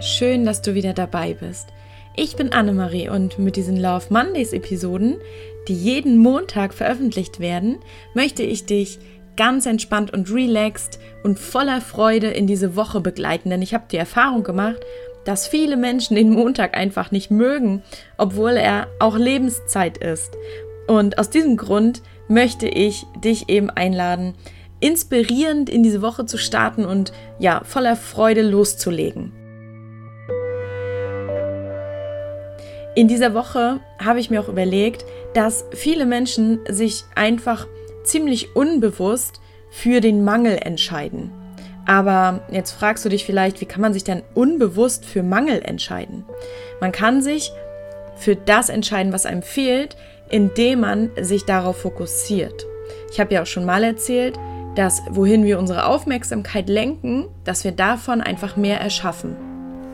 schön, dass du wieder dabei bist. Ich bin Annemarie und mit diesen Love Mondays Episoden, die jeden Montag veröffentlicht werden, möchte ich dich ganz entspannt und relaxed und voller Freude in diese Woche begleiten, denn ich habe die Erfahrung gemacht, dass viele Menschen den Montag einfach nicht mögen, obwohl er auch Lebenszeit ist. Und aus diesem Grund möchte ich dich eben einladen, inspirierend in diese Woche zu starten und ja, voller Freude loszulegen. In dieser Woche habe ich mir auch überlegt, dass viele Menschen sich einfach ziemlich unbewusst für den Mangel entscheiden. Aber jetzt fragst du dich vielleicht, wie kann man sich denn unbewusst für Mangel entscheiden? Man kann sich für das entscheiden, was einem fehlt, indem man sich darauf fokussiert. Ich habe ja auch schon mal erzählt, dass wohin wir unsere Aufmerksamkeit lenken, dass wir davon einfach mehr erschaffen.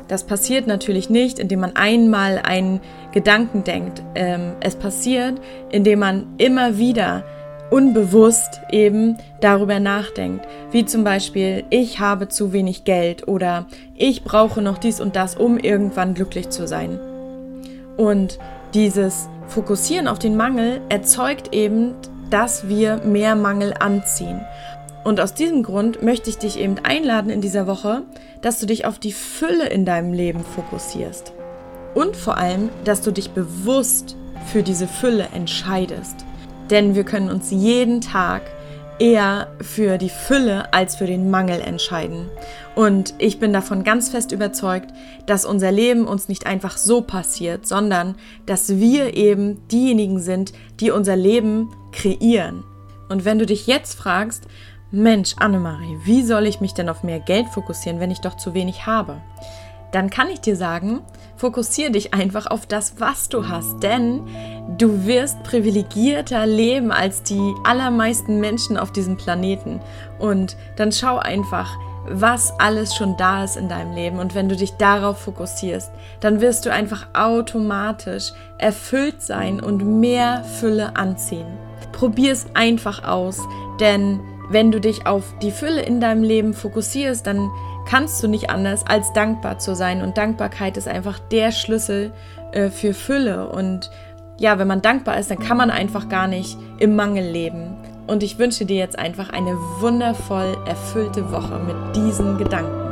Das passiert natürlich nicht, indem man einmal einen Gedanken denkt. Ähm, es passiert, indem man immer wieder unbewusst eben darüber nachdenkt. Wie zum Beispiel, ich habe zu wenig Geld oder ich brauche noch dies und das, um irgendwann glücklich zu sein. Und dieses Fokussieren auf den Mangel erzeugt eben, dass wir mehr Mangel anziehen. Und aus diesem Grund möchte ich dich eben einladen in dieser Woche, dass du dich auf die Fülle in deinem Leben fokussierst. Und vor allem, dass du dich bewusst für diese Fülle entscheidest. Denn wir können uns jeden Tag eher für die Fülle als für den Mangel entscheiden. Und ich bin davon ganz fest überzeugt, dass unser Leben uns nicht einfach so passiert, sondern dass wir eben diejenigen sind, die unser Leben kreieren. Und wenn du dich jetzt fragst, Mensch, Annemarie, wie soll ich mich denn auf mehr Geld fokussieren, wenn ich doch zu wenig habe? Dann kann ich dir sagen, fokussiere dich einfach auf das, was du hast, denn du wirst privilegierter leben als die allermeisten Menschen auf diesem Planeten. Und dann schau einfach, was alles schon da ist in deinem Leben. Und wenn du dich darauf fokussierst, dann wirst du einfach automatisch erfüllt sein und mehr Fülle anziehen. Probier es einfach aus, denn wenn du dich auf die Fülle in deinem Leben fokussierst, dann kannst du nicht anders als dankbar zu sein. Und Dankbarkeit ist einfach der Schlüssel äh, für Fülle. Und ja, wenn man dankbar ist, dann kann man einfach gar nicht im Mangel leben. Und ich wünsche dir jetzt einfach eine wundervoll erfüllte Woche mit diesen Gedanken.